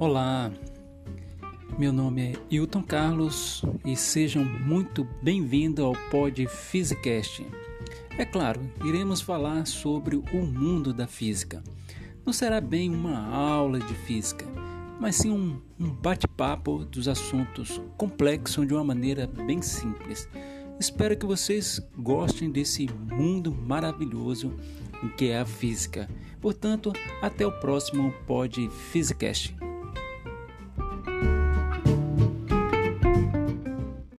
Olá, meu nome é Hilton Carlos e sejam muito bem-vindos ao Pod Physicast. É claro, iremos falar sobre o mundo da física. Não será bem uma aula de física, mas sim um, um bate-papo dos assuntos complexos de uma maneira bem simples. Espero que vocês gostem desse mundo maravilhoso que é a física. Portanto, até o próximo Pod Physicast.